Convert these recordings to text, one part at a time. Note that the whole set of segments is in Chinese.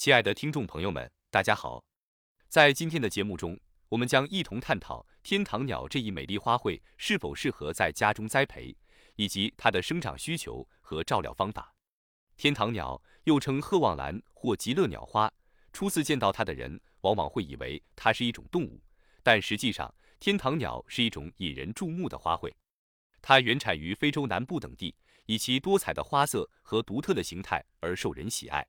亲爱的听众朋友们，大家好。在今天的节目中，我们将一同探讨天堂鸟这一美丽花卉是否适合在家中栽培，以及它的生长需求和照料方法。天堂鸟又称鹤望兰或极乐鸟花，初次见到它的人往往会以为它是一种动物，但实际上，天堂鸟是一种引人注目的花卉。它原产于非洲南部等地，以其多彩的花色和独特的形态而受人喜爱。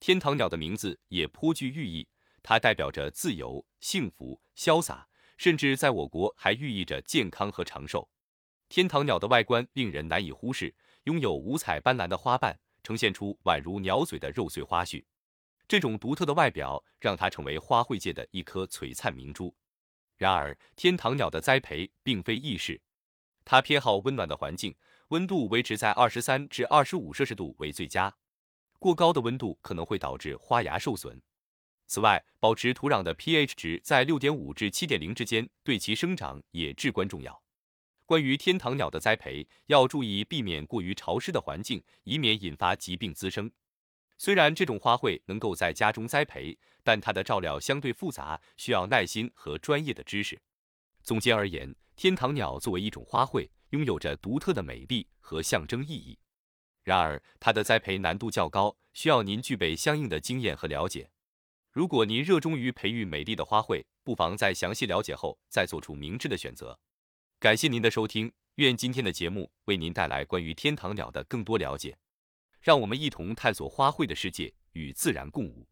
天堂鸟的名字也颇具寓意，它代表着自由、幸福、潇洒，甚至在我国还寓意着健康和长寿。天堂鸟的外观令人难以忽视，拥有五彩斑斓的花瓣，呈现出宛如鸟嘴的肉穗花序。这种独特的外表让它成为花卉界的一颗璀璨明珠。然而，天堂鸟的栽培并非易事，它偏好温暖的环境，温度维持在二十三至二十五摄氏度为最佳。过高的温度可能会导致花芽受损。此外，保持土壤的 pH 值在六点五至七点零之间，对其生长也至关重要。关于天堂鸟的栽培，要注意避免过于潮湿的环境，以免引发疾病滋生。虽然这种花卉能够在家中栽培，但它的照料相对复杂，需要耐心和专业的知识。总结而言，天堂鸟作为一种花卉，拥有着独特的美丽和象征意义。然而，它的栽培难度较高，需要您具备相应的经验和了解。如果您热衷于培育美丽的花卉，不妨在详细了解后再做出明智的选择。感谢您的收听，愿今天的节目为您带来关于天堂鸟的更多了解。让我们一同探索花卉的世界，与自然共舞。